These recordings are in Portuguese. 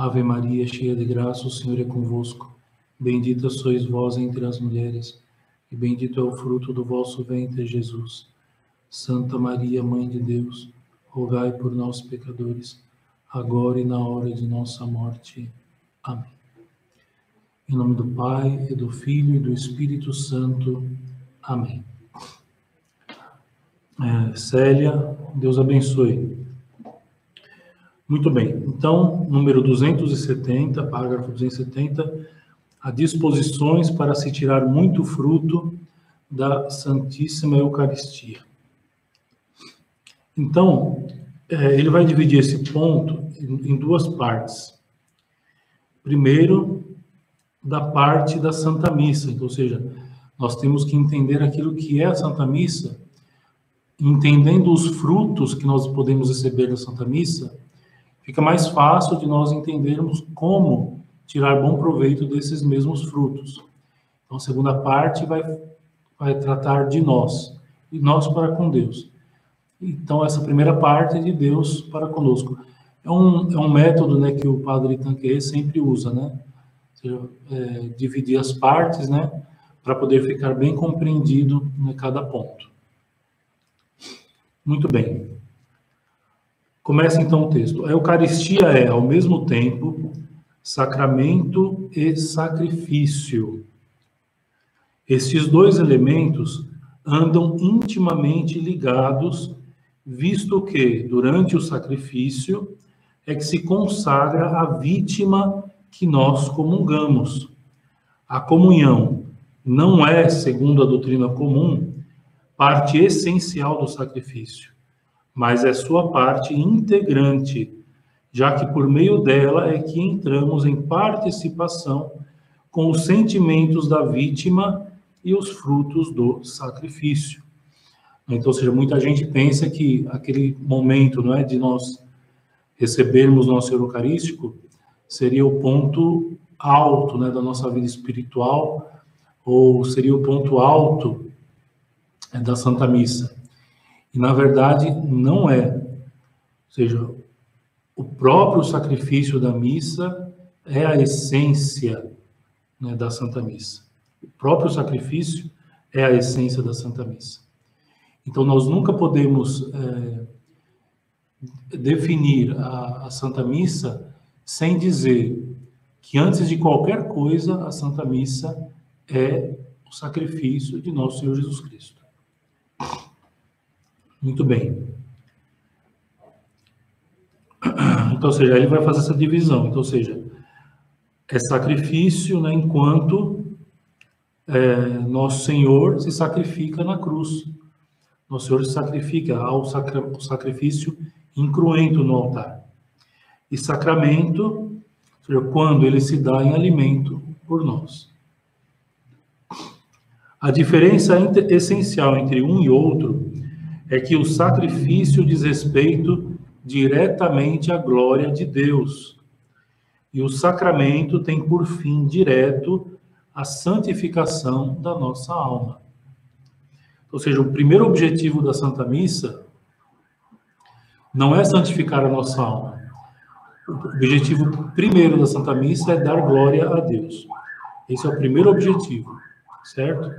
Ave Maria, cheia de graça, o Senhor é convosco. Bendita sois vós entre as mulheres, e bendito é o fruto do vosso ventre, Jesus. Santa Maria, Mãe de Deus, rogai por nós, pecadores, agora e na hora de nossa morte. Amém. Em nome do Pai, e do Filho e do Espírito Santo. Amém. É, Célia, Deus abençoe. Muito bem, então, número 270, parágrafo 270, há disposições para se tirar muito fruto da Santíssima Eucaristia. Então, é, ele vai dividir esse ponto em duas partes. Primeiro, da parte da Santa Missa, então, ou seja, nós temos que entender aquilo que é a Santa Missa, entendendo os frutos que nós podemos receber da Santa Missa, fica mais fácil de nós entendermos como tirar bom proveito desses mesmos frutos. Então, a segunda parte vai, vai tratar de nós, e nós para com Deus. Então, essa primeira parte é de Deus para conosco. É um, é um método né, que o padre Tanquet sempre usa, né? Seja, é, dividir as partes, né? Para poder ficar bem compreendido em né, cada ponto. Muito bem. Começa então o texto. A Eucaristia é, ao mesmo tempo, sacramento e sacrifício. Estes dois elementos andam intimamente ligados, visto que, durante o sacrifício, é que se consagra a vítima que nós comungamos. A comunhão não é, segundo a doutrina comum, parte essencial do sacrifício mas é sua parte integrante, já que por meio dela é que entramos em participação com os sentimentos da vítima e os frutos do sacrifício. Então, ou seja, muita gente pensa que aquele momento, não é, de nós recebermos nosso eucarístico seria o ponto alto, né, da nossa vida espiritual, ou seria o ponto alto é, da Santa Missa. E na verdade não é. Ou seja, o próprio sacrifício da missa é a essência né, da Santa Missa. O próprio sacrifício é a essência da Santa Missa. Então nós nunca podemos é, definir a, a Santa Missa sem dizer que antes de qualquer coisa a Santa Missa é o sacrifício de nosso Senhor Jesus Cristo. Muito bem. Então, seja, ele vai fazer essa divisão. Então, seja, é sacrifício, né, enquanto é, nosso Senhor se sacrifica na cruz. Nosso Senhor se sacrifica ao sacrifício incruento no altar. E sacramento, seja, quando ele se dá em alimento por nós. A diferença essencial entre um e outro é que o sacrifício diz respeito diretamente à glória de Deus. E o sacramento tem por fim direto a santificação da nossa alma. Ou seja, o primeiro objetivo da Santa Missa não é santificar a nossa alma. O objetivo primeiro da Santa Missa é dar glória a Deus. Esse é o primeiro objetivo, certo?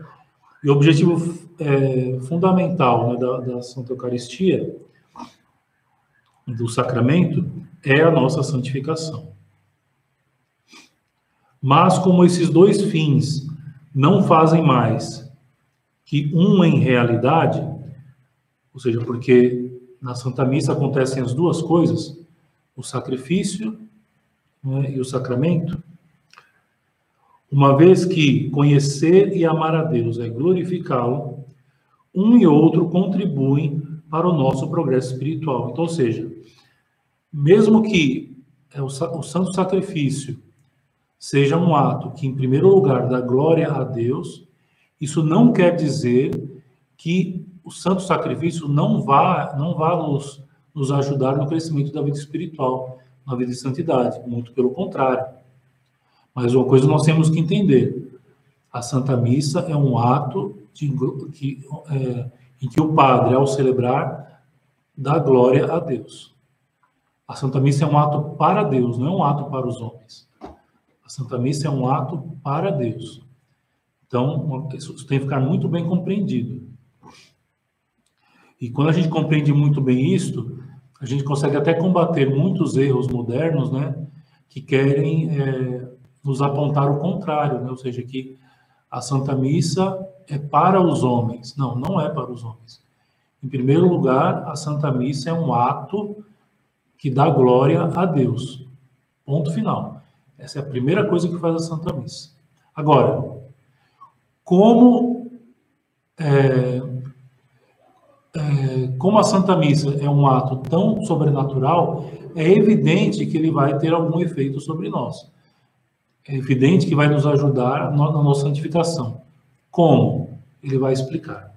E o objetivo é, fundamental né, da, da Santa Eucaristia, do sacramento, é a nossa santificação. Mas como esses dois fins não fazem mais que um em realidade, ou seja, porque na Santa Missa acontecem as duas coisas, o sacrifício né, e o sacramento, uma vez que conhecer e amar a Deus é glorificá-lo, um e outro contribuem para o nosso progresso espiritual. Então, ou seja, mesmo que é o, santo sacrifício seja um ato que, em primeiro lugar, dá glória a Deus, isso não quer dizer que o santo sacrifício não vá, não vá nos, nos ajudar no crescimento da vida espiritual, na vida de santidade. Muito pelo contrário. Mas uma coisa nós temos que entender: a Santa Missa é um ato que, é, em que o padre, ao celebrar, dá glória a Deus. A Santa Missa é um ato para Deus, não é um ato para os homens. A Santa Missa é um ato para Deus. Então, isso tem que ficar muito bem compreendido. E quando a gente compreende muito bem isso, a gente consegue até combater muitos erros modernos, né, que querem é, nos apontar o contrário, né, ou seja, que a Santa Missa é para os homens. Não, não é para os homens. Em primeiro lugar, a Santa Missa é um ato que dá glória a Deus. Ponto final. Essa é a primeira coisa que faz a Santa Missa. Agora, como é, é, como a Santa Missa é um ato tão sobrenatural, é evidente que ele vai ter algum efeito sobre nós. É evidente que vai nos ajudar na nossa santificação. Como? Ele vai explicar.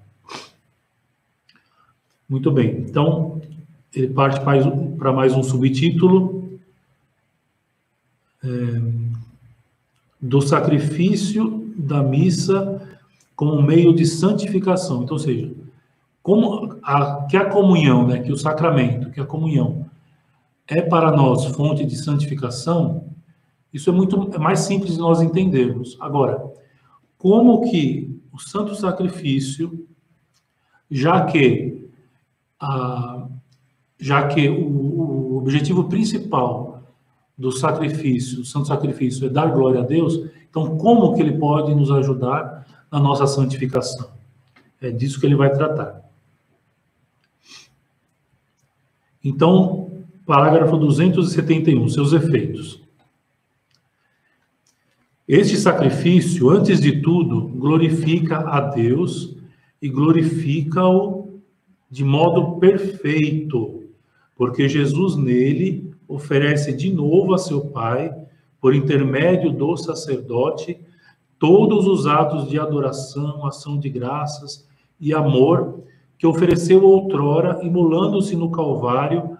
Muito bem. Então, ele parte para mais um subtítulo é, do sacrifício da missa como meio de santificação. Então, ou seja, como a, que a comunhão, né, que o sacramento, que a comunhão é para nós fonte de santificação, isso é muito mais simples de nós entendermos. Agora, como que o santo sacrifício, já que a, já que o, o objetivo principal do sacrifício, do santo sacrifício é dar glória a Deus, então como que ele pode nos ajudar na nossa santificação? É disso que ele vai tratar. Então, parágrafo 271, seus efeitos. Este sacrifício, antes de tudo, glorifica a Deus e glorifica-o de modo perfeito, porque Jesus nele oferece de novo a seu Pai, por intermédio do sacerdote, todos os atos de adoração, ação de graças e amor que ofereceu outrora, imolando-se no Calvário,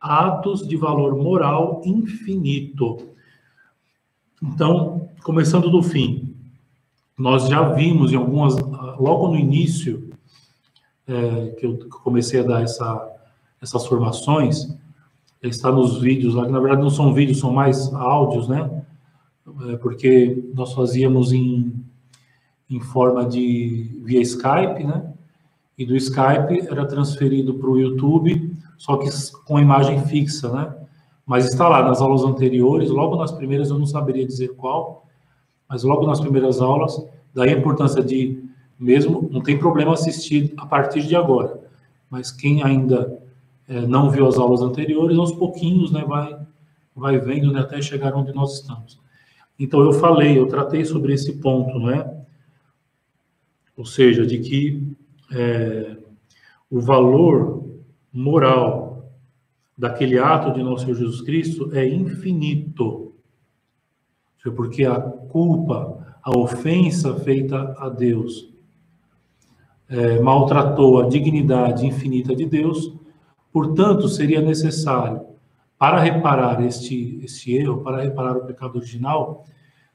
atos de valor moral infinito. Então, começando do fim, nós já vimos em algumas, logo no início, é, que eu comecei a dar essa, essas formações, está nos vídeos lá, que na verdade não são vídeos, são mais áudios, né? É, porque nós fazíamos em, em forma de via Skype, né? E do Skype era transferido para o YouTube, só que com imagem fixa, né? Mas está lá nas aulas anteriores, logo nas primeiras eu não saberia dizer qual, mas logo nas primeiras aulas, daí a importância de mesmo, não tem problema assistir a partir de agora, mas quem ainda é, não viu as aulas anteriores, aos pouquinhos, né, vai, vai vendo né, até chegar onde nós estamos. Então eu falei, eu tratei sobre esse ponto, né? Ou seja, de que é, o valor moral daquele ato de nosso Senhor Jesus Cristo é infinito. Porque a culpa, a ofensa feita a Deus, é, maltratou a dignidade infinita de Deus, portanto, seria necessário, para reparar este, este erro, para reparar o pecado original,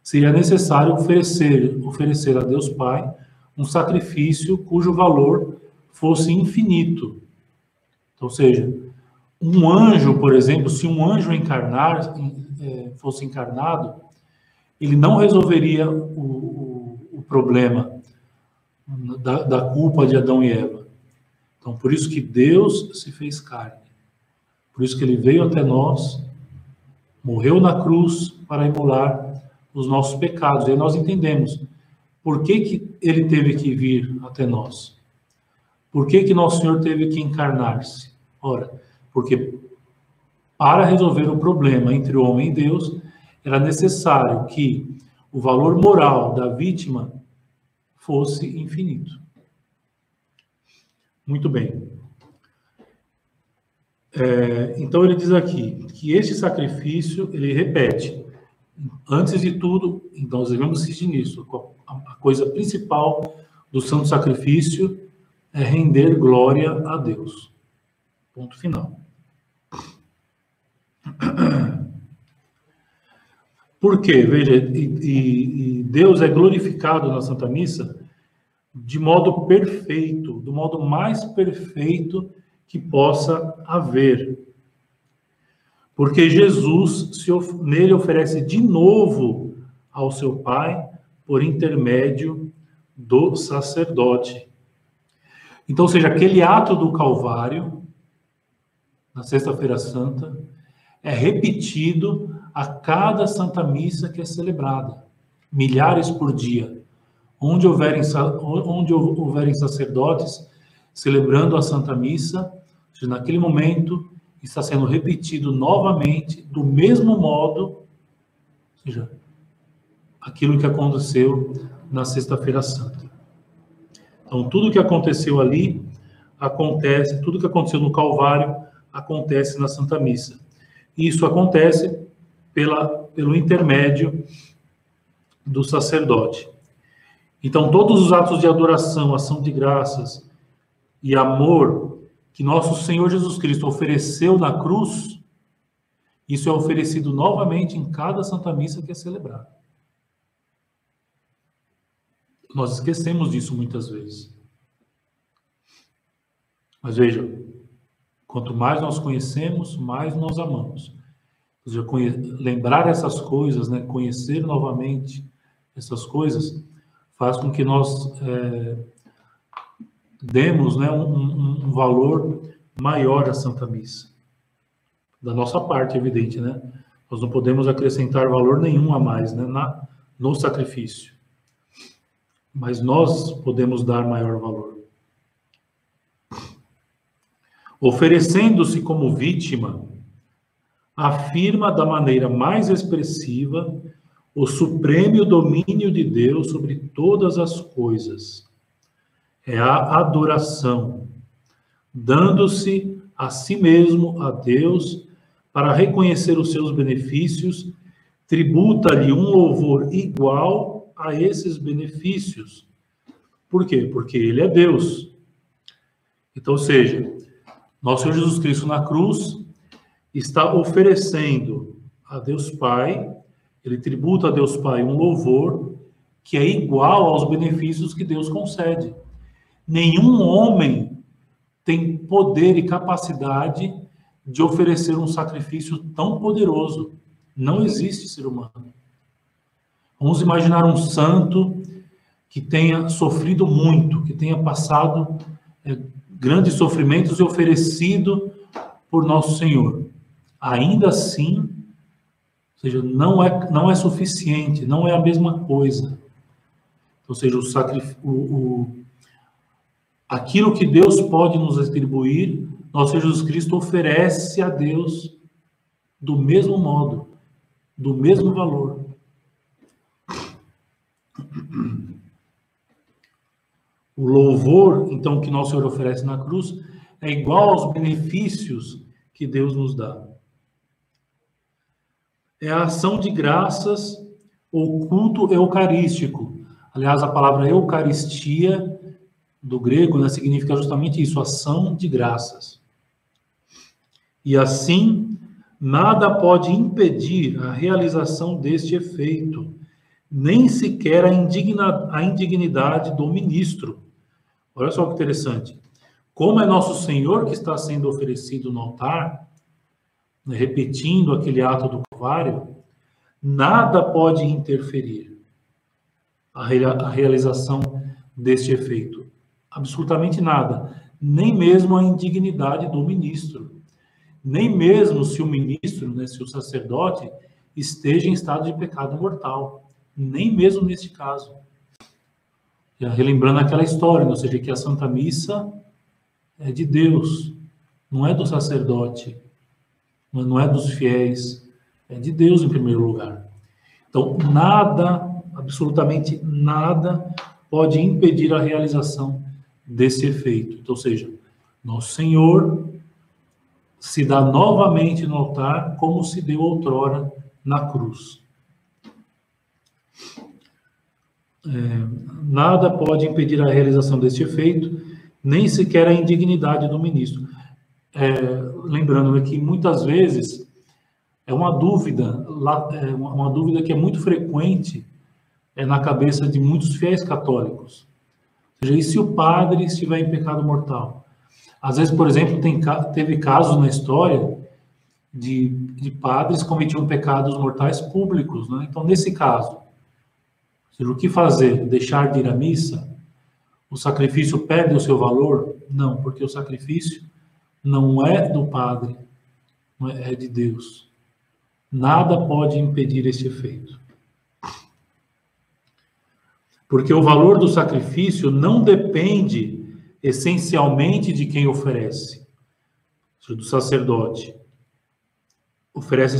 seria necessário oferecer, oferecer a Deus Pai um sacrifício cujo valor fosse infinito. Então, ou seja, um anjo, por exemplo, se um anjo encarnar, é, fosse encarnado, ele não resolveria o, o, o problema da, da, culpa de Adão e Eva. Então, por isso que Deus se fez carne. Por isso que ele veio até nós, morreu na cruz para imolar os nossos pecados. E aí nós entendemos por que, que ele teve que vir até nós. Por que, que nosso Senhor teve que encarnar-se? Ora, porque para resolver o problema entre o homem e Deus, era necessário que o valor moral da vítima fosse infinito. Muito bem. É, então ele diz aqui que este sacrifício, ele repete, antes de tudo, então nós devemos insistir nisso, a coisa principal do santo sacrifício é render glória a Deus. Ponto final. Por quê? Veja, e, e, Deus é glorificado na Santa Missa de modo perfeito, do modo mais perfeito que possa haver. Porque Jesus se, nele oferece de novo ao seu Pai por intermédio do sacerdote. Então, seja, aquele ato do Calvário, na Sexta-feira Santa, é repetido a cada Santa Missa que é celebrada, milhares por dia. Onde houverem, onde houverem sacerdotes celebrando a Santa Missa, naquele momento está sendo repetido novamente, do mesmo modo, ou seja, aquilo que aconteceu na Sexta-feira Santa. Então, tudo que aconteceu ali acontece, tudo que aconteceu no Calvário acontece na Santa Missa. Isso acontece pela, pelo intermédio do sacerdote. Então, todos os atos de adoração, ação de graças e amor que nosso Senhor Jesus Cristo ofereceu na cruz, isso é oferecido novamente em cada Santa Missa que é celebrada. Nós esquecemos disso muitas vezes. Mas veja, quanto mais nós conhecemos, mais nós amamos. Lembrar essas coisas, né, conhecer novamente essas coisas, faz com que nós é, demos né, um, um, valor maior à Santa Missa. Da nossa parte, evidente, né? Nós não podemos acrescentar valor nenhum a mais né, na, no sacrifício mas nós podemos dar maior valor. Oferecendo-se como vítima, afirma da maneira mais expressiva o supremo domínio de Deus sobre todas as coisas. É a adoração, dando-se a si mesmo a Deus para reconhecer os seus benefícios, tributa-lhe um louvor igual a esses benefícios. Por quê? Porque ele é Deus. Então, ou seja, nosso Senhor Jesus Cristo na cruz está oferecendo a Deus Pai, ele tributa a Deus Pai um louvor que é igual aos benefícios que Deus concede. Nenhum homem tem poder e capacidade de oferecer um sacrifício tão poderoso. Não existe ser humano. Vamos imaginar um santo que tenha sofrido muito, que tenha passado é, grandes sofrimentos e oferecido por nosso Senhor. Ainda assim, ou seja, não é, não é suficiente, não é a mesma coisa. Ou seja, o sacrifício, o, aquilo que Deus pode nos atribuir, nosso Jesus Cristo oferece a Deus do mesmo modo, do mesmo valor. O louvor, então, que nosso Senhor oferece na cruz é igual aos benefícios que Deus nos dá. É a ação de graças ou culto eucarístico. Aliás, a palavra eucaristia do grego né, significa justamente isso, ação de graças. E assim, nada pode impedir a realização deste efeito, nem sequer a, indigna, a indignidade do ministro, Olha só que interessante. Como é nosso Senhor que está sendo oferecido no altar, repetindo aquele ato do Calvário, nada pode interferir a, a realização deste efeito. Absolutamente nada. Nem mesmo a indignidade do ministro. Nem mesmo se o ministro, né, se o sacerdote, esteja em estado de pecado mortal. Nem mesmo neste caso relembrando aquela história, ou seja, que a Santa Missa é de Deus, não é do sacerdote, não é dos fiéis, é de Deus em primeiro lugar. Então, nada, absolutamente nada, pode impedir a realização desse efeito. Então, ou seja, nosso Senhor se dá novamente no altar como se deu outrora na cruz. É, nada pode impedir a realização deste efeito, nem sequer a indignidade do ministro. É, lembrando que muitas vezes é uma dúvida, é uma dúvida que é muito frequente é, na cabeça de muitos fiéis católicos. Ou seja, e se o padre estiver em pecado mortal? Às vezes, por exemplo, tem, teve casos na história de, de padres cometiam pecados mortais públicos. Né? Então, nesse caso, seja, o que fazer? Deixar de ir à missa? O sacrifício perde o seu valor? Não, porque o sacrifício não é do padre, é, é de Deus. Nada pode impedir esse efeito. Porque o valor do sacrifício não depende essencialmente de quem oferece, do sacerdote. Oferece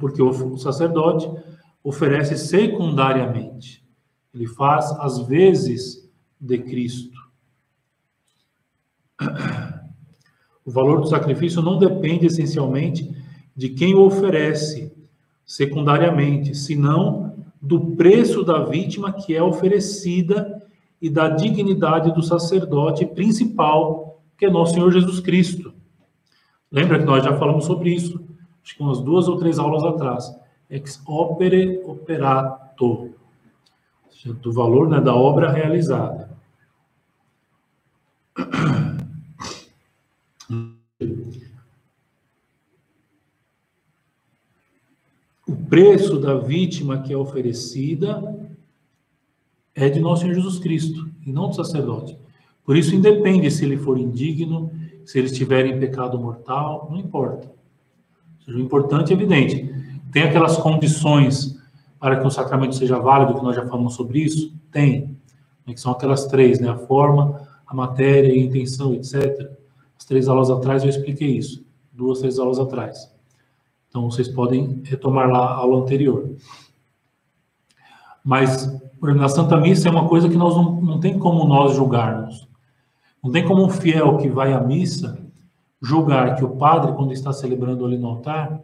porque o sacerdote oferece secundariamente. Ele faz às vezes de Cristo. O valor do sacrifício não depende essencialmente de quem o oferece secundariamente, senão do preço da vítima que é oferecida e da dignidade do sacerdote principal, que é nosso Senhor Jesus Cristo. Lembra que nós já falamos sobre isso, acho que umas duas ou três aulas atrás. Ex opere operato, do valor né, da obra realizada. O preço da vítima que é oferecida é de nosso Senhor Jesus Cristo e não do sacerdote. Por isso, independe se ele for indigno, se ele estiver em pecado mortal, não importa. O importante é evidente. Tem aquelas condições para que o sacramento seja válido, que nós já falamos sobre isso? Tem. Que são aquelas três, né? A forma, a matéria e a intenção, etc. As três aulas atrás eu expliquei isso. Duas, três aulas atrás. Então, vocês podem retomar lá a aula anterior. Mas, na Santa Missa é uma coisa que nós não, não tem como nós julgarmos. Não tem como um fiel que vai à missa julgar que o padre, quando está celebrando ali no altar,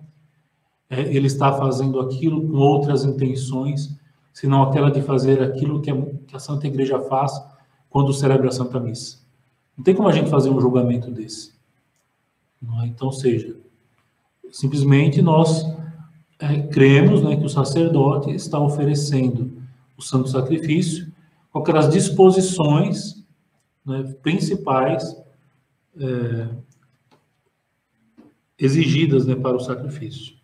é, ele está fazendo aquilo com outras intenções, senão aquela de fazer aquilo que a, que a Santa Igreja faz quando celebra a Santa Missa. Não tem como a gente fazer um julgamento desse. É? Então, seja, simplesmente nós é, cremos né, que o sacerdote está oferecendo o santo sacrifício com aquelas disposições né, principais é, exigidas né, para o sacrifício.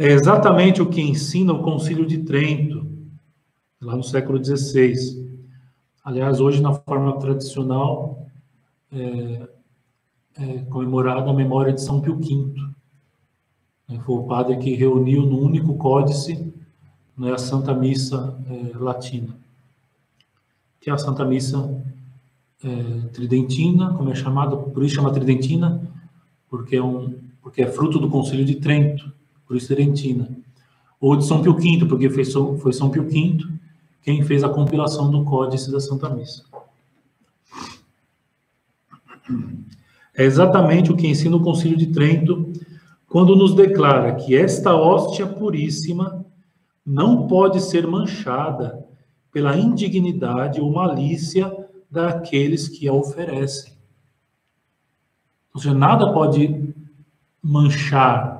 É exatamente o que ensina o Concílio de Trento, lá no século XVI. Aliás, hoje, na forma tradicional, é, é, comemorada a memória de São Pio V. É, foi o padre que reuniu no único códice né, a Santa Missa é, Latina, que é a Santa Missa é, Tridentina, como é chamada, por isso chama Tridentina, porque é, um, porque é fruto do Concílio de Trento, por isso Tridentina. Ou de São Pio V, porque foi, foi São Pio V quem fez a compilação do Códice da Santa Missa. É exatamente o que ensina o Concílio de Trento quando nos declara que esta hóstia puríssima não pode ser manchada pela indignidade ou malícia daqueles que a oferecem. Ou seja, nada pode manchar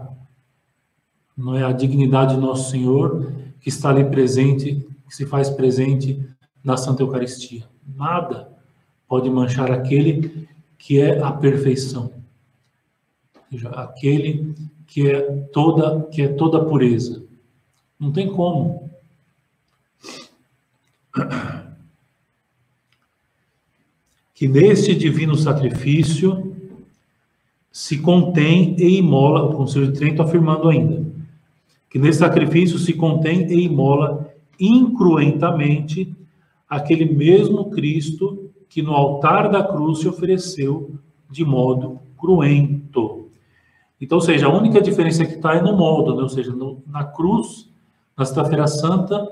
não é a dignidade de nosso Senhor que está ali presente, que se faz presente na Santa Eucaristia. Nada pode manchar aquele que é a perfeição. Ou seja, aquele que é toda que é toda pureza. Não tem como. Que neste divino sacrifício se contém e imola, o Conselho de Trento afirmando ainda, que nesse sacrifício se contém e imola incruentamente aquele mesmo Cristo que no altar da cruz se ofereceu de modo cruento. Então, ou seja, a única diferença que está é no modo, né? ou seja, no, na cruz, na Sexta-feira Santa,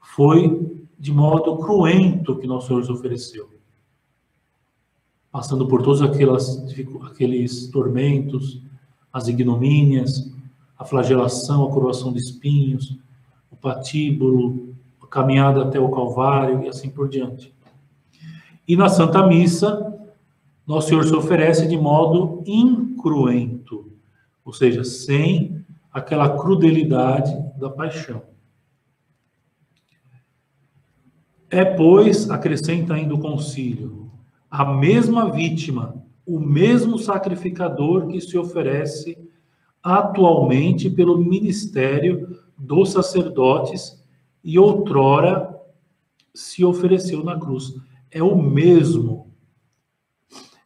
foi de modo cruento que nosso Senhor se ofereceu. Passando por todos aquelas, aqueles tormentos, as ignomínias, a flagelação, a coroação de espinhos, o patíbulo, a caminhada até o Calvário e assim por diante. E na Santa Missa, Nosso Senhor se oferece de modo incruento, ou seja, sem aquela crudelidade da paixão. É, pois, acrescenta ainda o concílio, a mesma vítima, o mesmo sacrificador que se oferece atualmente pelo ministério dos sacerdotes e outrora se ofereceu na cruz. É o mesmo.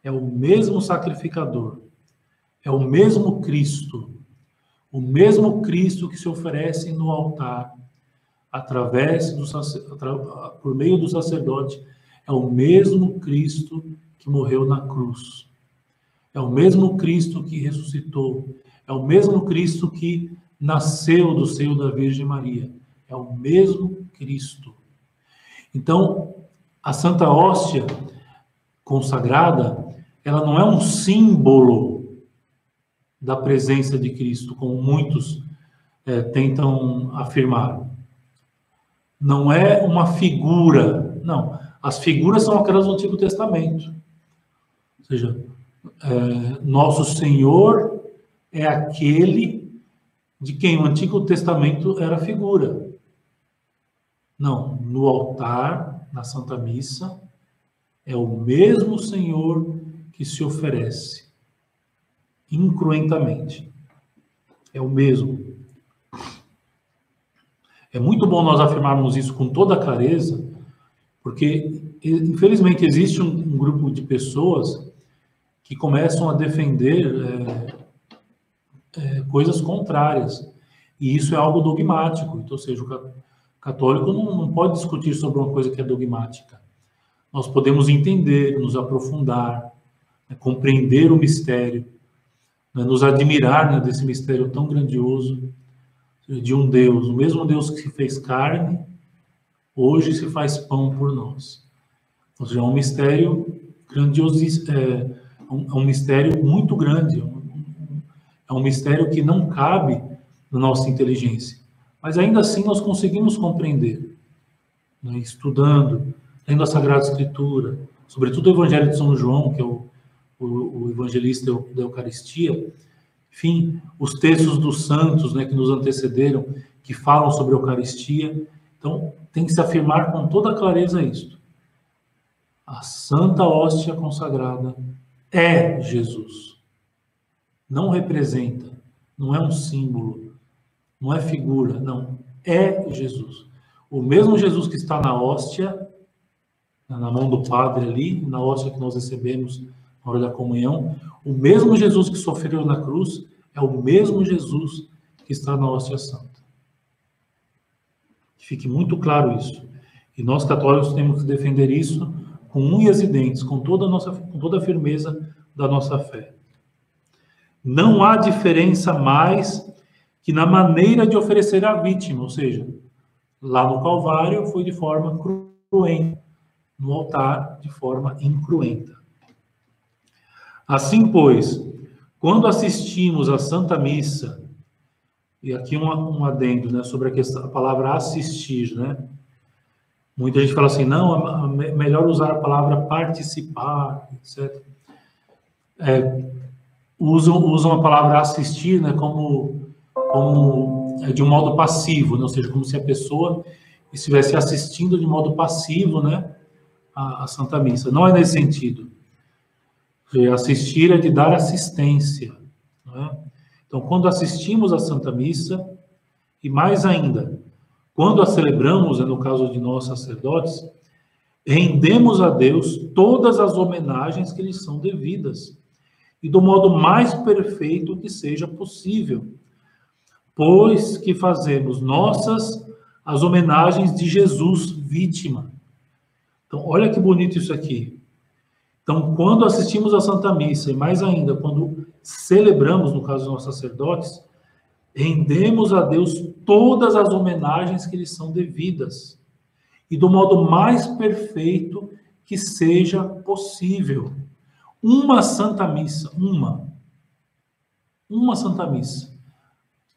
É o mesmo sacrificador. É o mesmo Cristo. O mesmo Cristo que se oferece no altar através do por meio do sacerdote é o mesmo Cristo que morreu na cruz. É o mesmo Cristo que ressuscitou. É o mesmo Cristo que nasceu do seio da Virgem Maria. É o mesmo Cristo. Então, a Santa Hóstia consagrada, ela não é um símbolo da presença de Cristo, como muitos é, tentam afirmar. Não é uma figura, não. As figuras são aquelas do Antigo Testamento. Ou seja, é, nosso Senhor é aquele de quem o Antigo Testamento era figura. Não, no altar, na Santa Missa, é o mesmo Senhor que se oferece incruentamente. É o mesmo. É muito bom nós afirmarmos isso com toda clareza, porque infelizmente existe um, grupo de pessoas que começam a defender é, é, coisas contrárias. E isso é algo dogmático. Então, ou seja, o católico não, não pode discutir sobre uma coisa que é dogmática. Nós podemos entender, nos aprofundar, né, compreender o mistério, né, nos admirar né, desse mistério tão grandioso de um Deus, o mesmo Deus que se fez carne, hoje se faz pão por nós. Ou seja, é um mistério grandioso, é, um, é um mistério muito grande, é um mistério que não cabe na nossa inteligência. Mas ainda assim nós conseguimos compreender, né, estudando, lendo a Sagrada Escritura, sobretudo o Evangelho de São João, que é o, o, o evangelista da Eucaristia, enfim, os textos dos santos né, que nos antecederam, que falam sobre a Eucaristia. Então, tem que se afirmar com toda clareza isto. A Santa Hóstia consagrada é Jesus. Não representa, não é um símbolo, não é figura, não. É Jesus. O mesmo Jesus que está na hóstia, na mão do Padre ali, na hóstia que nós recebemos na hora da comunhão, o mesmo Jesus que sofreu na cruz é o mesmo Jesus que está na hóstia santa. Fique muito claro isso. E nós católicos temos que defender isso com unhas e dentes, com toda a nossa, com toda a firmeza da nossa fé. Não há diferença mais que na maneira de oferecer a vítima, ou seja, lá no Calvário foi de forma cruenta, no altar de forma incruenta. Assim, pois, quando assistimos à Santa Missa, e aqui um, um adendo né, sobre a, questão, a palavra assistir, né? Muita gente fala assim, não, é melhor usar a palavra participar, etc. É, usam, usam a palavra assistir né, como, como é, de um modo passivo, né, ou seja, como se a pessoa estivesse assistindo de modo passivo né, a, a Santa Missa. Não é nesse sentido. Assistir é de dar assistência. É? Então, quando assistimos à Santa Missa, e mais ainda, quando a celebramos, é no caso de nós sacerdotes, rendemos a Deus todas as homenagens que lhes são devidas, e do modo mais perfeito que seja possível, pois que fazemos nossas as homenagens de Jesus vítima. Então, olha que bonito isso aqui. Então, quando assistimos à Santa Missa, e mais ainda, quando celebramos, no caso dos sacerdotes, rendemos a Deus todas as homenagens que lhes são devidas, e do modo mais perfeito que seja possível. Uma Santa Missa, uma. Uma Santa Missa.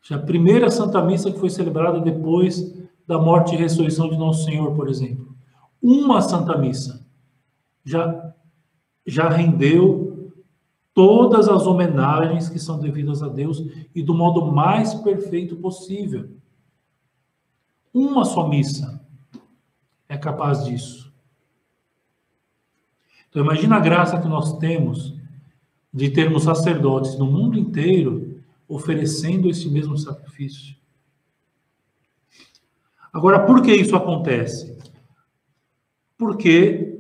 A primeira Santa Missa que foi celebrada depois da morte e ressurreição de Nosso Senhor, por exemplo. Uma Santa Missa já já rendeu todas as homenagens que são devidas a Deus e do modo mais perfeito possível. Uma só missa é capaz disso. Então, imagina a graça que nós temos de termos sacerdotes no mundo inteiro oferecendo esse mesmo sacrifício. Agora, por que isso acontece? Porque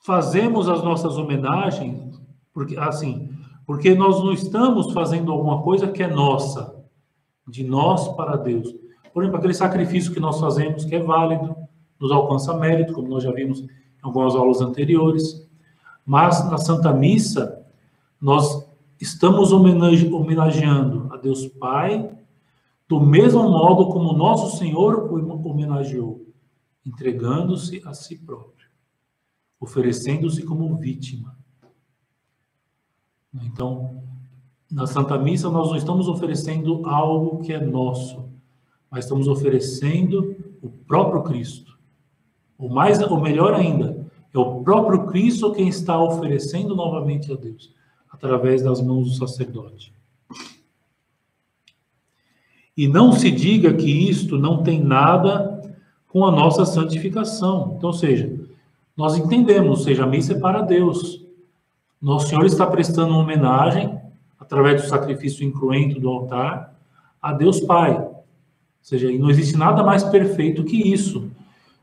fazemos as nossas homenagens, porque assim, porque nós não estamos fazendo alguma coisa que é nossa, de nós para Deus. Por exemplo, aquele sacrifício que nós fazemos que é válido, nos alcança mérito, como nós já vimos algumas aulas anteriores. Mas na Santa Missa, nós estamos homenageando a Deus Pai do mesmo modo como nosso Senhor o homenageou, entregando-se a si próprio, oferecendo-se como vítima. Então, na Santa Missa, nós não estamos oferecendo algo que é nosso, mas estamos oferecendo o próprio Cristo. O mais, o melhor ainda, é o próprio Cristo quem está oferecendo novamente a Deus, através das mãos do sacerdote. E não se diga que isto não tem nada com a nossa santificação. Então, ou seja, nós entendemos, ou seja, a missa é para Deus. Nosso Senhor está prestando uma homenagem, através do sacrifício incruento do altar, a Deus Pai. Ou seja, não existe nada mais perfeito que isso.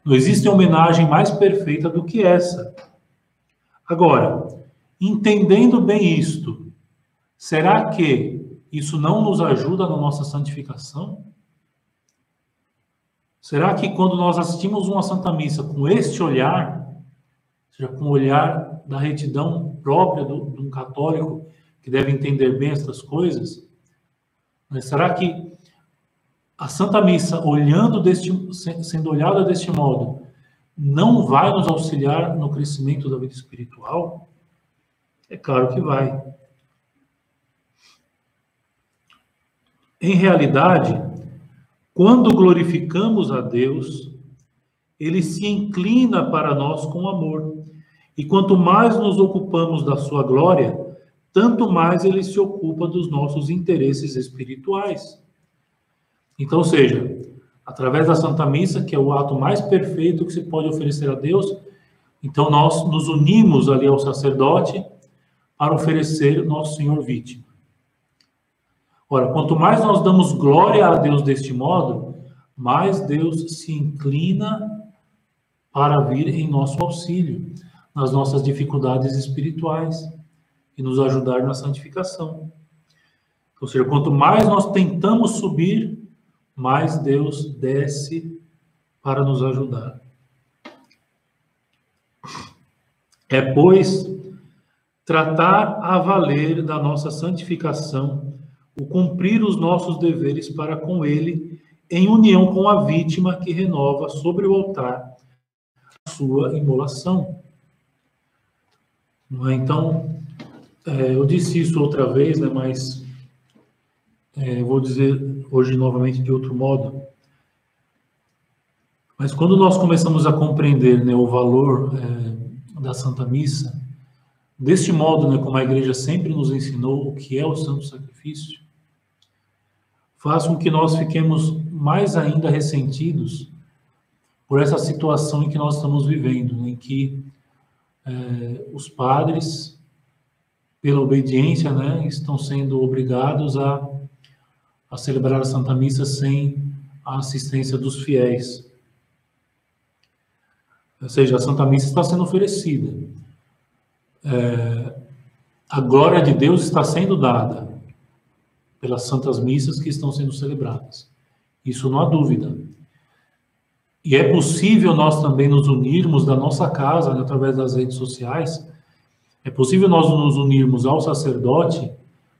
Não existe homenagem mais perfeita do que essa. Agora, entendendo bem isto, será que isso não nos ajuda na nossa santificação? Será que quando nós assistimos uma Santa Missa com este olhar, seja, com o olhar da retidão própria do, de um católico que deve entender bem essas coisas, né, será que a Santa Missa, olhando deste, sendo olhada deste modo, não vai nos auxiliar no crescimento da vida espiritual? É claro que vai. Em realidade, quando glorificamos a Deus, ele se inclina para nós com amor. E quanto mais nos ocupamos da sua glória, tanto mais ele se ocupa dos nossos interesses espirituais. Então, seja, através da Santa Missa, que é o ato mais perfeito que se pode oferecer a Deus, então nós nos unimos ali ao sacerdote para oferecer nosso Senhor vítima. Ora, quanto mais nós damos glória a Deus deste modo, mais Deus se inclina para vir em nosso auxílio nas nossas dificuldades espirituais e nos ajudar na santificação. Ou seja, quanto mais nós tentamos subir, mais Deus desce para nos ajudar. É, pois, tratar a valer da nossa santificação o cumprir os nossos deveres para com Ele, em união com a vítima que renova sobre o altar sua imolação. É? Então, é, eu disse isso outra vez, né, mas é, vou dizer hoje novamente de outro modo. Mas quando nós começamos a compreender né, o valor é, da Santa Missa, deste modo, né, como a igreja sempre nos ensinou o que é o Santo Sacrifício, faz com que nós fiquemos mais ainda ressentidos por essa situação em que nós estamos vivendo, né, em que é, os padres, pela obediência, né, estão sendo obrigados a, a celebrar a Santa Missa sem a assistência dos fiéis. Ou seja, a Santa Missa está sendo oferecida. É, a glória de Deus está sendo dada pelas santas missas que estão sendo celebradas. Isso não há dúvida. E é possível nós também nos unirmos da nossa casa, né, através das redes sociais, é possível nós nos unirmos ao sacerdote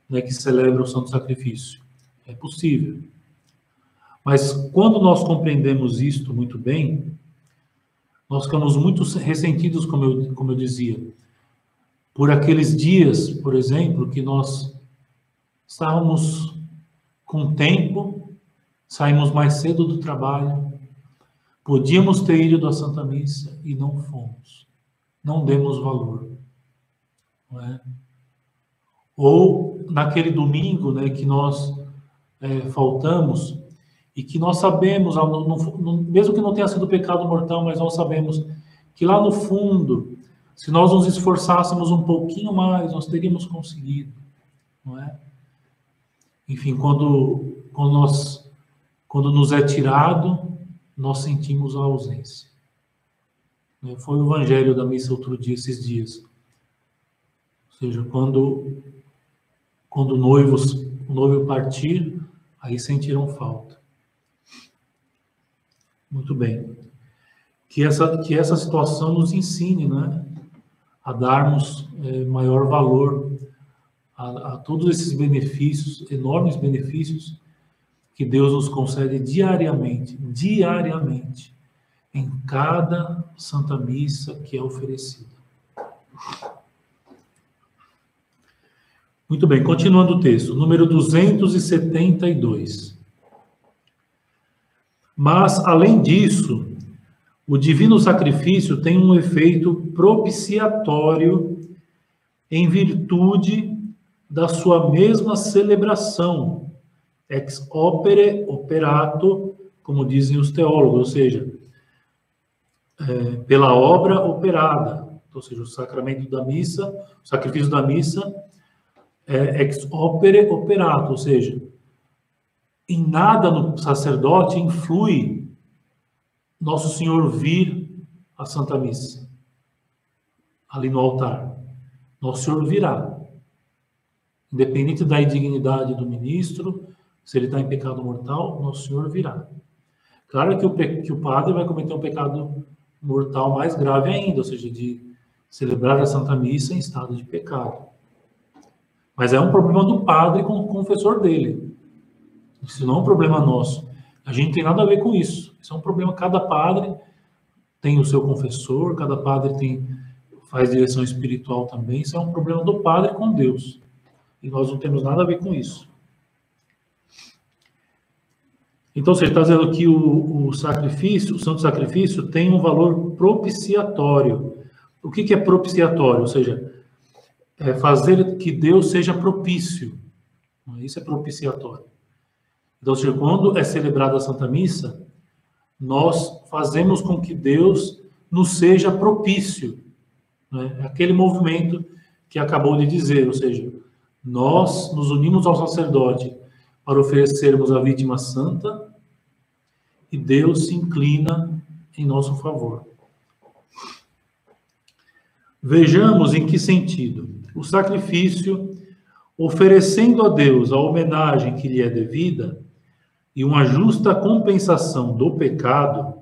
né, que celebra o Santo Sacrifício. É possível. Mas quando nós compreendemos isto muito bem, nós ficamos muito ressentidos, como eu, como eu dizia, por aqueles dias, por exemplo, que nós Estávamos com tempo, saímos mais cedo do trabalho, podíamos ter ido à Santa Missa e não fomos. Não demos valor. Não é? Ou naquele domingo né, que nós é, faltamos e que nós sabemos, mesmo que não tenha sido pecado mortal, mas nós sabemos que lá no fundo, se nós nos esforçássemos um pouquinho mais, nós teríamos conseguido, não é? Enfim, quando, quando, nós, quando nos é tirado, nós sentimos a ausência. Né? Foi o evangelho da missa outro dia, esses dias. Ou seja, quando, quando o noivo, o noivo partir, aí sentiram falta. Muito bem. Que essa, que essa situação nos ensine né, a darmos é, maior valor a, a todos esses benefícios, enormes benefícios que Deus nos concede diariamente, diariamente, em cada Santa Missa que é oferecida. Muito bem, continuando o texto, número 272. Mas, além disso, o divino sacrifício tem um efeito propiciatório em virtude da sua mesma celebração, ex opere operato, como dizem os teólogos, ou seja, é, pela obra operada, ou seja, o sacramento da missa, o sacrifício da missa é, ex opere operato, ou seja, em nada no sacerdote influi Nosso Senhor vir à Santa Missa, ali no altar. Nosso Senhor virá. Independente da indignidade do ministro, se ele está em pecado mortal, Nosso Senhor virá. Claro que o, que o padre vai cometer um pecado mortal mais grave ainda, ou seja, de celebrar a Santa Missa em estado de pecado. Mas é um problema do padre com o confessor dele. Isso não é um problema nosso. A gente tem nada a ver com isso. Isso é um problema. Cada padre tem o seu confessor, cada padre tem faz direção espiritual também. Isso é um problema do padre com Deus. E nós não temos nada a ver com isso. Então, você está dizendo que o, o, sacrifício, o santo sacrifício, tem um valor propiciatório. O que, que é propiciatório? Ou seja, é fazer que Deus seja propício. Isso é propiciatório. Então, quando é celebrada a Santa Missa, nós fazemos com que Deus nos seja propício. Né? Aquele movimento que acabou de dizer, ou seja, nós nos unimos ao sacerdote para oferecermos a vítima santa e Deus se inclina em nosso favor. Vejamos em que sentido o sacrifício, oferecendo a Deus a homenagem que lhe é devida e uma justa compensação do pecado,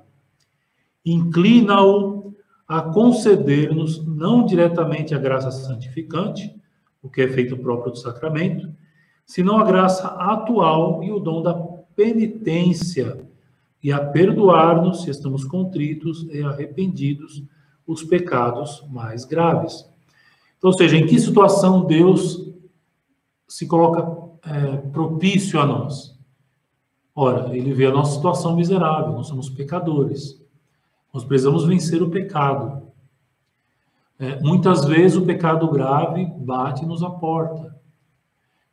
inclina-o a conceder-nos não diretamente a graça santificante, o que é feito próprio do sacramento, senão a graça atual e o dom da penitência, e a perdoar-nos, se estamos contritos e arrependidos, os pecados mais graves. Então, ou seja, em que situação Deus se coloca é, propício a nós? Ora, ele vê a nossa situação miserável, nós somos pecadores. Nós precisamos vencer o pecado. É, muitas vezes o pecado grave bate-nos a porta.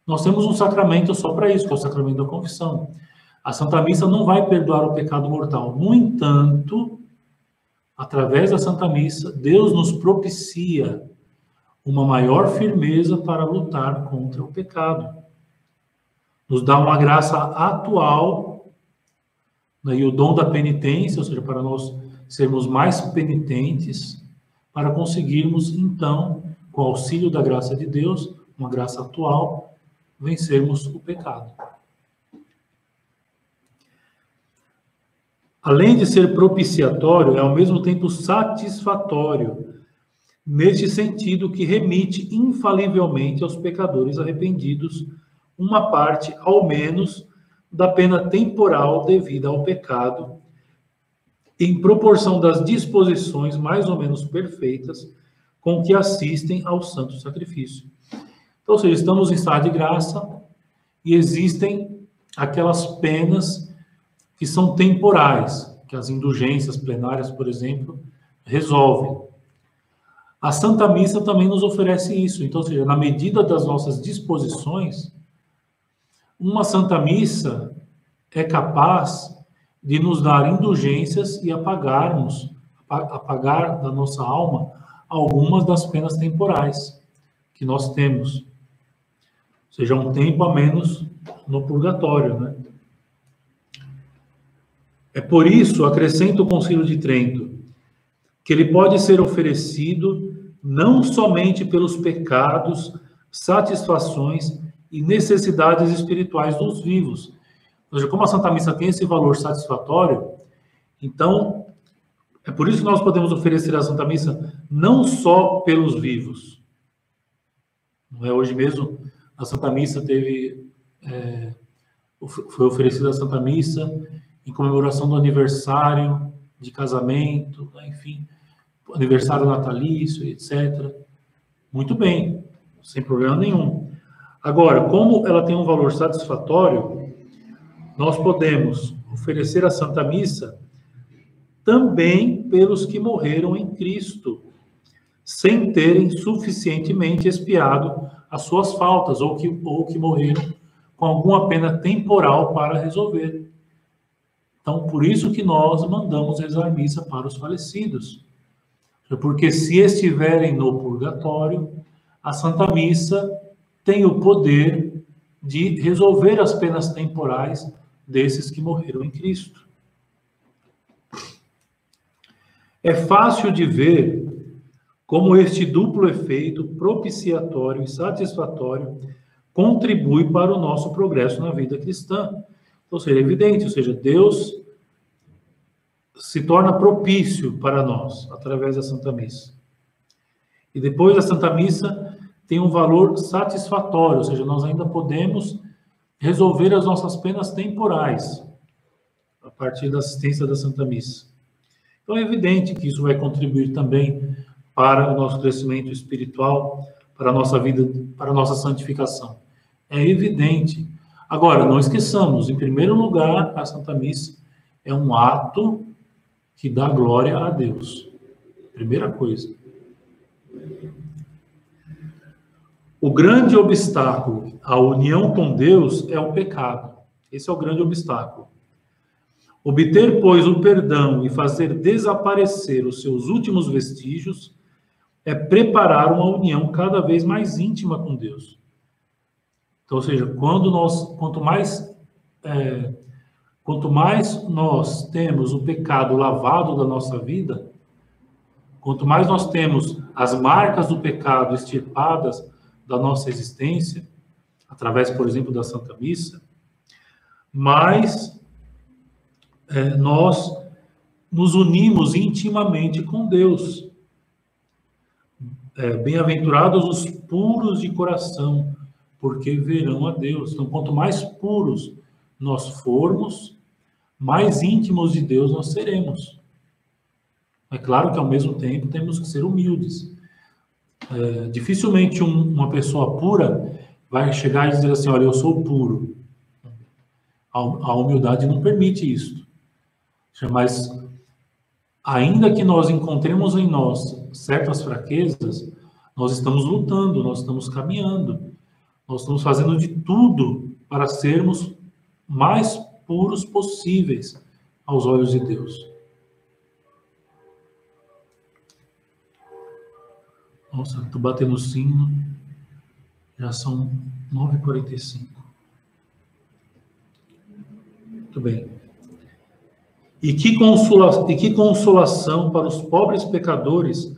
Nós temos um sacramento só para isso, que é o sacramento da confissão. A Santa Missa não vai perdoar o pecado mortal. No entanto, através da Santa Missa, Deus nos propicia uma maior firmeza para lutar contra o pecado. Nos dá uma graça atual né, e o dom da penitência, ou seja, para nós sermos mais penitentes, para conseguirmos, então, com o auxílio da graça de Deus, uma graça atual, vencermos o pecado. Além de ser propiciatório, é ao mesmo tempo satisfatório neste sentido que remite infalivelmente aos pecadores arrependidos uma parte, ao menos, da pena temporal devida ao pecado, em proporção das disposições mais ou menos perfeitas com que assistem ao santo sacrifício. Então, ou seja, estamos em estado de graça e existem aquelas penas que são temporais, que as indulgências plenárias, por exemplo, resolvem. A Santa Missa também nos oferece isso. Então, seja, na medida das nossas disposições, uma Santa Missa é capaz de nos dar indulgências e apagarmos, apagar da nossa alma algumas das penas temporais que nós temos. Ou seja, um tempo a menos no purgatório, né? É por isso, acrescenta o Concílio de Trento, que ele pode ser oferecido não somente pelos pecados, satisfações e necessidades espirituais dos vivos. Ou seja, como a Santa Missa tem esse valor satisfatório, então é por isso que nós podemos oferecer a Santa Missa não só pelos vivos. Não é hoje mesmo a Santa Missa teve é, foi oferecida a Santa Missa em comemoração do aniversário de casamento, enfim, aniversário natalício, etc. Muito bem, sem problema nenhum. Agora, como ela tem um valor satisfatório, nós podemos oferecer a Santa Missa também pelos que morreram em Cristo, sem terem suficientemente expiado as suas faltas, ou que, ou que morreram com alguma pena temporal para resolver. Então, por isso que nós mandamos rezar missa para os falecidos. Porque se estiverem no purgatório, a Santa Missa tem o poder de resolver as penas temporais desses que morreram em Cristo. É fácil de ver como este duplo efeito propiciatório e satisfatório contribui para o nosso progresso na vida cristã. Ou seja, é evidente, ou seja, Deus se torna propício para nós através da Santa Missa. E depois da Santa Missa tem um valor satisfatório, ou seja, nós ainda podemos resolver as nossas penas temporais a partir da assistência da Santa Missa. Então é evidente que isso vai contribuir também para o nosso crescimento espiritual, para a nossa vida, para a nossa santificação. É evidente. Agora, não esqueçamos, em primeiro lugar, a Santa Missa é um ato que dá glória a Deus. Primeira coisa. O grande obstáculo à união com Deus é o pecado. Esse é o grande obstáculo. Obter, pois, o perdão e fazer desaparecer os seus últimos vestígios é preparar uma união cada vez mais íntima com Deus. Então, ou seja, quando nós, quanto mais, é, quanto mais nós temos o pecado lavado da nossa vida, quanto mais nós temos as marcas do pecado extirpadas da nossa existência, através, por exemplo, da Santa Missa, mais é, nós nos unimos intimamente com Deus. É, Bem-aventurados os puros de coração, porque verão a Deus. Então, quanto mais puros nós formos, mais íntimos de Deus nós seremos. É claro que, ao mesmo tempo, temos que ser humildes. É, dificilmente um, uma pessoa pura vai chegar e dizer assim: Olha, eu sou puro. A, a humildade não permite isso. Mas, ainda que nós encontremos em nós certas fraquezas, nós estamos lutando, nós estamos caminhando, nós estamos fazendo de tudo para sermos mais puros possíveis aos olhos de Deus. Nossa, estou batendo o sino. Já são 9h45. Muito bem. E que, consola, e que consolação para os pobres pecadores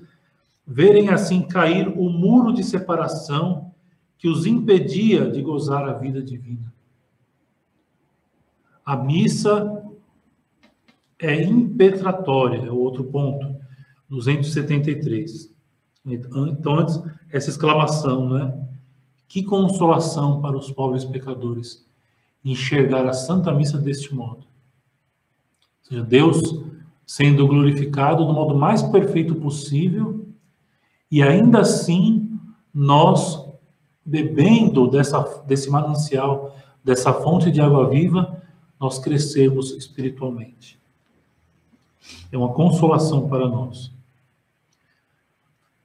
verem assim cair o muro de separação que os impedia de gozar a vida divina. A missa é impetratória, é o outro ponto, 273. Então, antes, essa exclamação, né? Que consolação para os pobres pecadores enxergar a Santa Missa deste modo seja, Deus sendo glorificado do modo mais perfeito possível, e ainda assim nós bebendo dessa, desse manancial, dessa fonte de água viva, nós crescemos espiritualmente. É uma consolação para nós.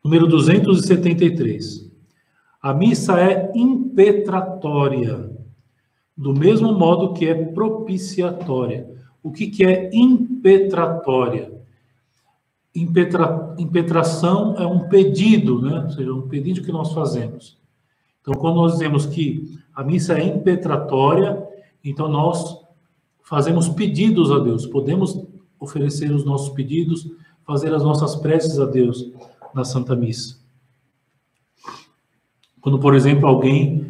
Número 273. A missa é impetratória, do mesmo modo que é propiciatória. O que, que é impetratória? impetra, impetração é um pedido, né? Ou seja, um pedido que nós fazemos. Então, quando nós dizemos que a missa é impetratória, então nós fazemos pedidos a Deus, podemos oferecer os nossos pedidos, fazer as nossas preces a Deus na Santa Missa. Quando, por exemplo, alguém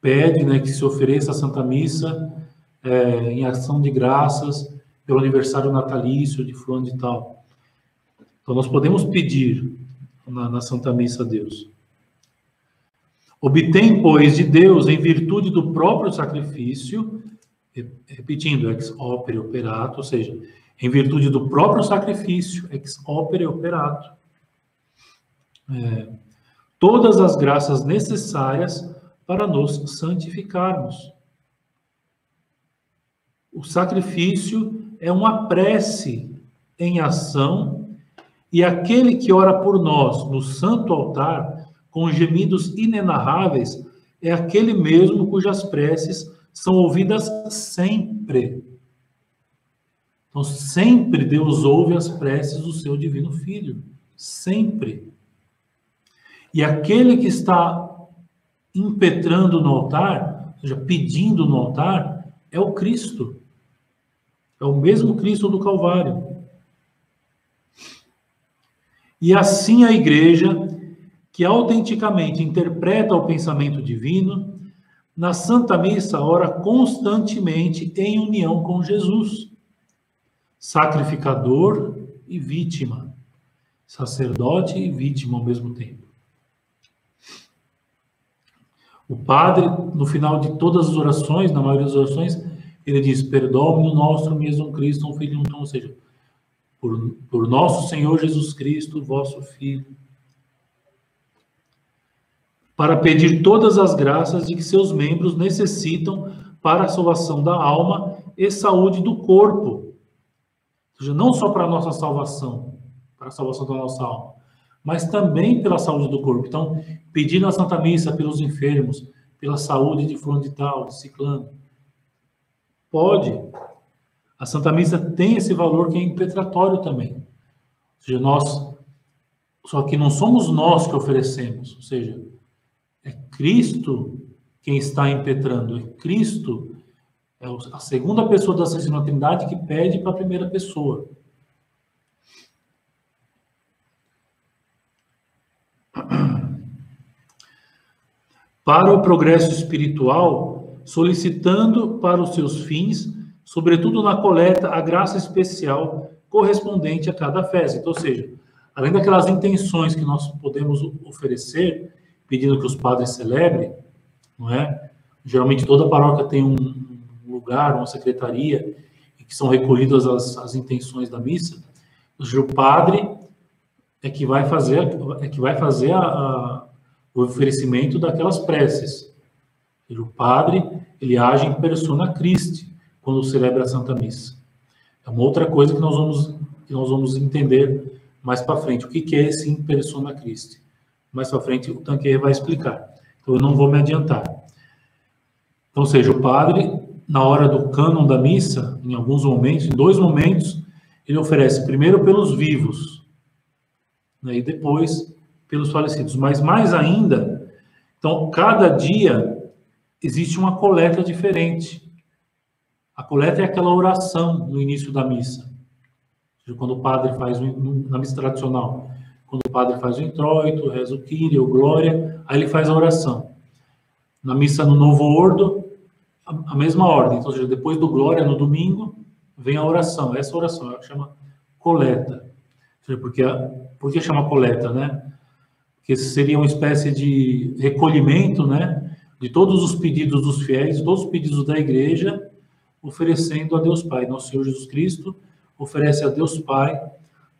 pede né, que se ofereça a Santa Missa é, em ação de graças pelo aniversário natalício de fulano de tal. Então, nós podemos pedir na, na Santa Missa a Deus. Obtém, pois, de Deus, em virtude do próprio sacrifício, repetindo, ex opere operato, ou seja, em virtude do próprio sacrifício, ex opere operato, é, todas as graças necessárias para nos santificarmos. O sacrifício é uma prece em ação e aquele que ora por nós no santo altar com gemidos inenarráveis é aquele mesmo cujas preces são ouvidas sempre. Então, sempre Deus ouve as preces do seu divino Filho. Sempre. E aquele que está impetrando no altar, ou seja, pedindo no altar, é o Cristo. É o mesmo Cristo do Calvário. E assim a igreja, que autenticamente interpreta o pensamento divino, na Santa Missa ora constantemente em união com Jesus, sacrificador e vítima, sacerdote e vítima ao mesmo tempo. O padre, no final de todas as orações, na maioria das orações, ele diz: Perdoe-me o nosso mesmo Cristo, um filho, um ou seja, por, por nosso Senhor Jesus Cristo, vosso Filho, para pedir todas as graças de que seus membros necessitam para a salvação da alma e saúde do corpo. Ou seja, não só para a nossa salvação, para a salvação da nossa alma, mas também pela saúde do corpo. Então, pedir na Santa Missa pelos enfermos, pela saúde de fulano de tal, de ciclano. Pode. A Santa Missa tem esse valor que é impetratório também. Ou seja, nós só que não somos nós que oferecemos, ou seja, é Cristo quem está impetrando, é Cristo, é a segunda pessoa da Santíssima Trindade que pede para a primeira pessoa. para o progresso espiritual, solicitando para os seus fins, sobretudo na coleta, a graça especial correspondente a cada festa. Então, ou seja, além daquelas intenções que nós podemos oferecer, pedindo que os padres celebrem, não é? Geralmente toda paróquia tem um lugar, uma secretaria, em que são recolhidas as, as intenções da missa. O padre é que vai fazer, é que vai fazer a, a o oferecimento daquelas preces. O padre, ele age em persona Christi quando celebra a Santa Missa. É uma outra coisa que nós vamos, que nós vamos entender mais para frente. O que, que é esse in persona Christi? Mais para frente o Tanqueira vai explicar. Então eu não vou me adiantar. Então, ou seja, o padre, na hora do cânon da missa, em alguns momentos, em dois momentos, ele oferece primeiro pelos vivos, né, e depois pelos falecidos. Mas mais ainda, então, cada dia existe uma coleta diferente. A coleta é aquela oração no início da missa. Quando o padre faz, na missa tradicional, quando o padre faz o introito, reza o Kyrie, o Glória, aí ele faz a oração. Na missa no Novo Ordo, a, mesma ordem. Então, seja, depois do Glória, no domingo, vem a oração. Essa oração ela chama coleta. Porque, por que chama coleta, né? que seria uma espécie de recolhimento, né, de todos os pedidos dos fiéis, todos os pedidos da igreja, oferecendo a Deus Pai. Nosso Senhor Jesus Cristo oferece a Deus Pai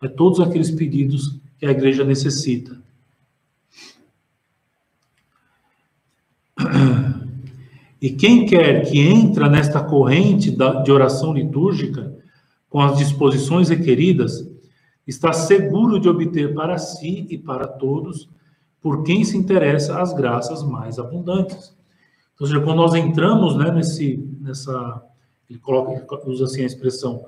a todos aqueles pedidos que a igreja necessita. E quem quer que entra nesta corrente de oração litúrgica, com as disposições requeridas, está seguro de obter para si e para todos por quem se interessa as graças mais abundantes. Ou seja, quando nós entramos né, nesse, nessa, ele coloca, usa assim a expressão,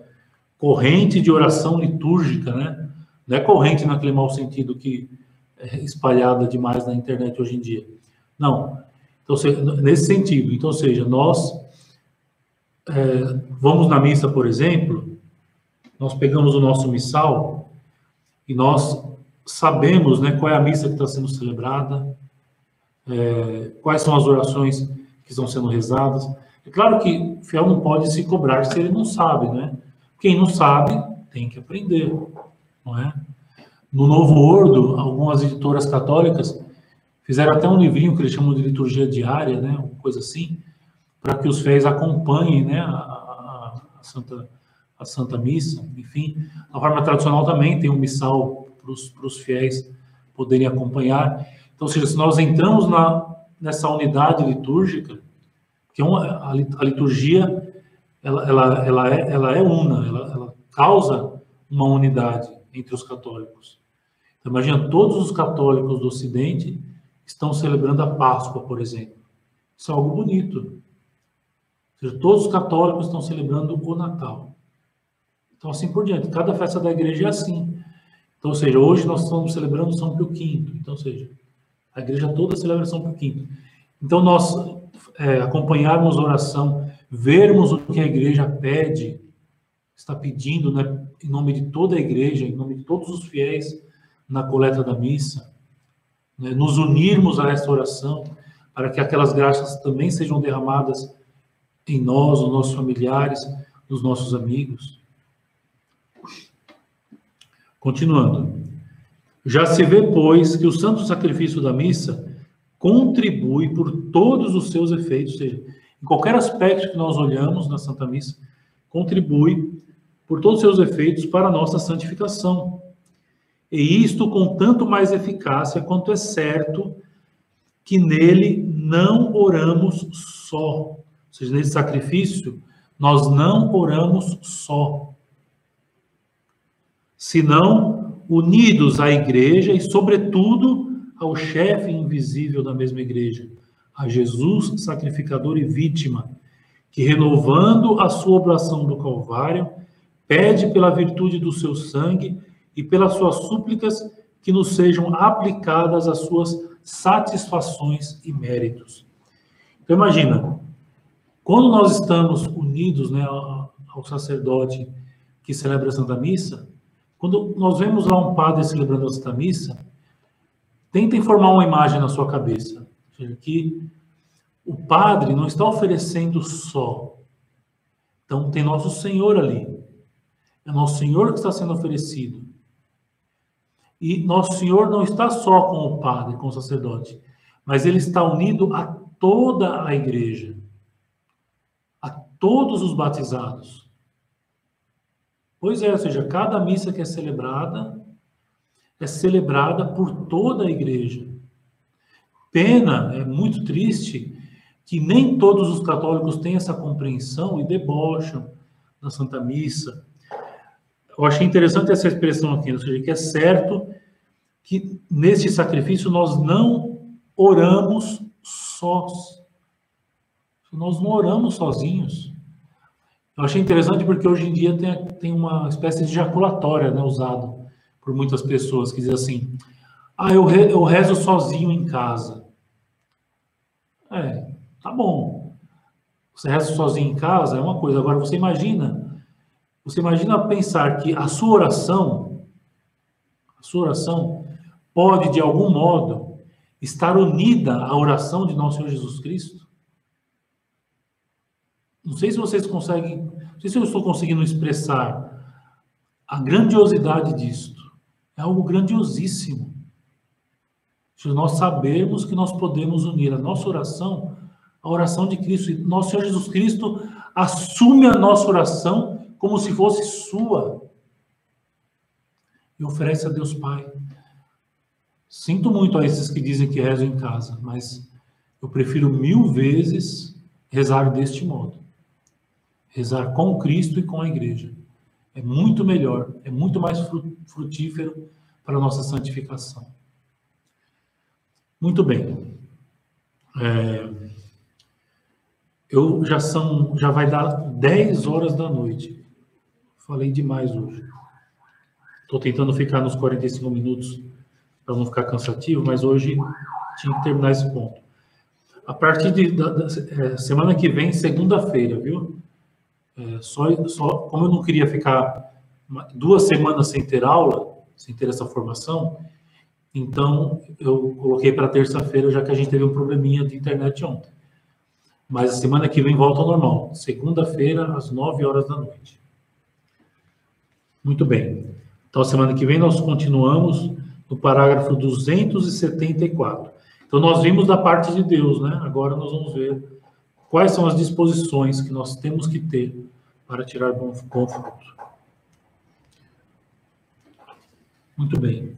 corrente de oração litúrgica, né? Não é corrente naquele mau sentido que é espalhada demais na internet hoje em dia. Não. Então, nesse sentido. Então, ou seja, nós é, vamos na missa, por exemplo, nós pegamos o nosso missal e nós sabemos né, qual é a missa que está sendo celebrada, é, quais são as orações que estão sendo rezadas. É claro que o fiel não pode se cobrar se ele não sabe, né? Quem não sabe tem que aprender, não é? No Novo Ordo, algumas editoras católicas fizeram até um livrinho que eles chamam de liturgia diária, né? Uma coisa assim, para que os fiéis acompanhem, né? A, a, a, Santa a Santa Missa, enfim. A forma tradicional também tem um missal para os fiéis poderem acompanhar. Então, seja, se nós entramos na, nessa unidade litúrgica, que é uma, a, a liturgia ela, ela, ela, é, ela é una, ela, ela causa uma unidade entre os católicos. Então, imagina, todos os católicos do Ocidente estão celebrando a Páscoa, por exemplo. Isso é algo bonito. Seja, todos os católicos estão celebrando o Natal. Então, assim por diante. Cada festa da igreja é assim. Então, ou seja, hoje nós estamos celebrando São Pio V. Então, ou seja, a igreja toda celebra São Pio V. Então, nós é, acompanharmos a oração, vermos o que a igreja pede, está pedindo, né, em nome de toda a igreja, em nome de todos os fiéis, na coleta da missa, né, nos unirmos a essa oração, para que aquelas graças também sejam derramadas em nós, nos nossos familiares, nos nossos amigos. Continuando. Já se vê, pois, que o santo sacrifício da missa contribui por todos os seus efeitos, ou seja, em qualquer aspecto que nós olhamos na Santa Missa, contribui por todos os seus efeitos para nossa santificação. E isto com tanto mais eficácia quanto é certo que nele não oramos só. Ou seja, nesse sacrifício, nós não oramos só senão unidos à igreja e, sobretudo, ao chefe invisível da mesma igreja, a Jesus, sacrificador e vítima, que, renovando a sua oblação do Calvário, pede pela virtude do seu sangue e pelas suas súplicas que nos sejam aplicadas as suas satisfações e méritos. Então, imagina, quando nós estamos unidos né, ao sacerdote que celebra a Santa Missa, quando nós vemos lá um padre celebrando a Santa Missa, tentem formar uma imagem na sua cabeça. Que o padre não está oferecendo só. Então tem nosso Senhor ali. É nosso Senhor que está sendo oferecido. E nosso Senhor não está só com o padre, com o sacerdote, mas ele está unido a toda a igreja, a todos os batizados. Pois é, ou seja, cada missa que é celebrada é celebrada por toda a igreja. Pena, é muito triste, que nem todos os católicos têm essa compreensão e debocham da Santa Missa. Eu achei interessante essa expressão aqui, ou seja, que é certo que neste sacrifício nós não oramos sós. Nós não oramos sozinhos. Eu achei interessante porque hoje em dia tem, tem uma espécie de jaculatória né, usado por muitas pessoas que diz assim: ah, eu, re, eu rezo sozinho em casa. É, tá bom. Você reza sozinho em casa é uma coisa. Agora você imagina, você imagina pensar que a sua oração, a sua oração pode de algum modo estar unida à oração de nosso Senhor Jesus Cristo? Não sei se vocês conseguem, não sei se eu estou conseguindo expressar a grandiosidade disto. É algo grandiosíssimo. Se nós sabemos que nós podemos unir a nossa oração à oração de Cristo, e nosso Senhor Jesus Cristo assume a nossa oração como se fosse sua e oferece a Deus Pai. Sinto muito a esses que dizem que rezam em casa, mas eu prefiro mil vezes rezar deste modo rezar com Cristo e com a igreja. É muito melhor, é muito mais frutífero para a nossa santificação. Muito bem. É, eu já são, já vai dar 10 horas da noite. Falei demais hoje. Estou tentando ficar nos 45 minutos para não ficar cansativo, mas hoje tinha que terminar esse ponto. A partir de, da, da é, semana que vem, segunda-feira, viu? É, só, só, como eu não queria ficar duas semanas sem ter aula, sem ter essa formação, então eu coloquei para terça-feira, já que a gente teve um probleminha de internet ontem. Mas a semana que vem volta ao normal, segunda-feira, às 9 horas da noite. Muito bem. Então, semana que vem nós continuamos no parágrafo 274. Então, nós vimos da parte de Deus, né? Agora nós vamos ver quais são as disposições que nós temos que ter para tirar bom, bom. Muito bem.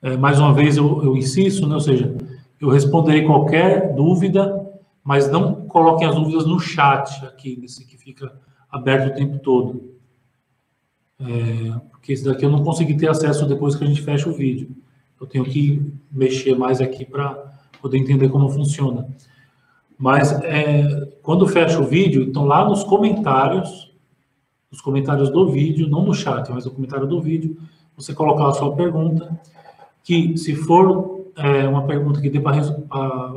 É, mais uma vez eu, eu insisto, né? ou seja, eu responderei qualquer dúvida, mas não coloquem as dúvidas no chat aqui, nesse que fica aberto o tempo todo. É, porque esse daqui eu não consegui ter acesso depois que a gente fecha o vídeo. Eu tenho que mexer mais aqui para poder entender como funciona. Mas é, quando fecha o vídeo, então lá nos comentários, nos comentários do vídeo, não no chat, mas no comentário do vídeo, você colocar a sua pergunta, que se for é, uma pergunta que dê para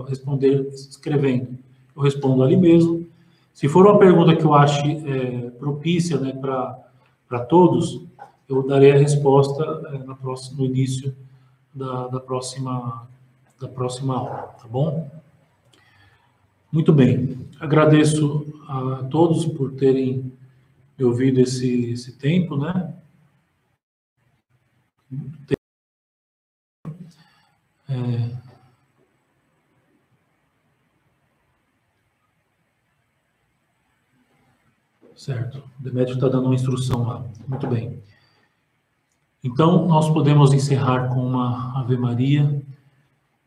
responder escrevendo, eu respondo ali mesmo. Se for uma pergunta que eu ache é, propícia né, para todos, eu darei a resposta é, próxima, no início da, da, próxima, da próxima aula, tá bom? Muito bem. Agradeço a todos por terem me ouvido esse, esse tempo, né? É... Certo. Demétrio está dando uma instrução lá. Muito bem. Então, nós podemos encerrar com uma Ave Maria,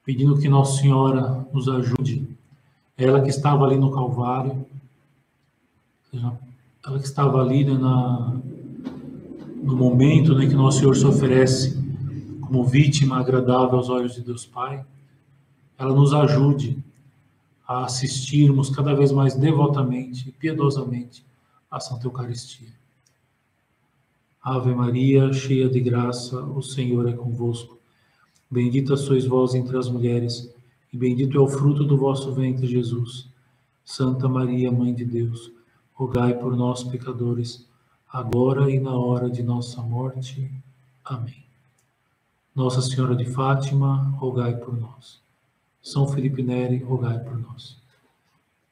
pedindo que Nossa Senhora nos ajude. Ela que estava ali no Calvário, ela que estava ali né, na, no momento né, que Nosso Senhor se oferece como vítima agradável aos olhos de Deus Pai, ela nos ajude a assistirmos cada vez mais devotamente e piedosamente à Santa Eucaristia. Ave Maria, cheia de graça, o Senhor é convosco. Bendita sois vós entre as mulheres, e bendito é o fruto do vosso ventre, Jesus. Santa Maria, Mãe de Deus, rogai por nós, pecadores, agora e na hora de nossa morte. Amém. Nossa Senhora de Fátima, rogai por nós. São Felipe Neri, rogai por nós.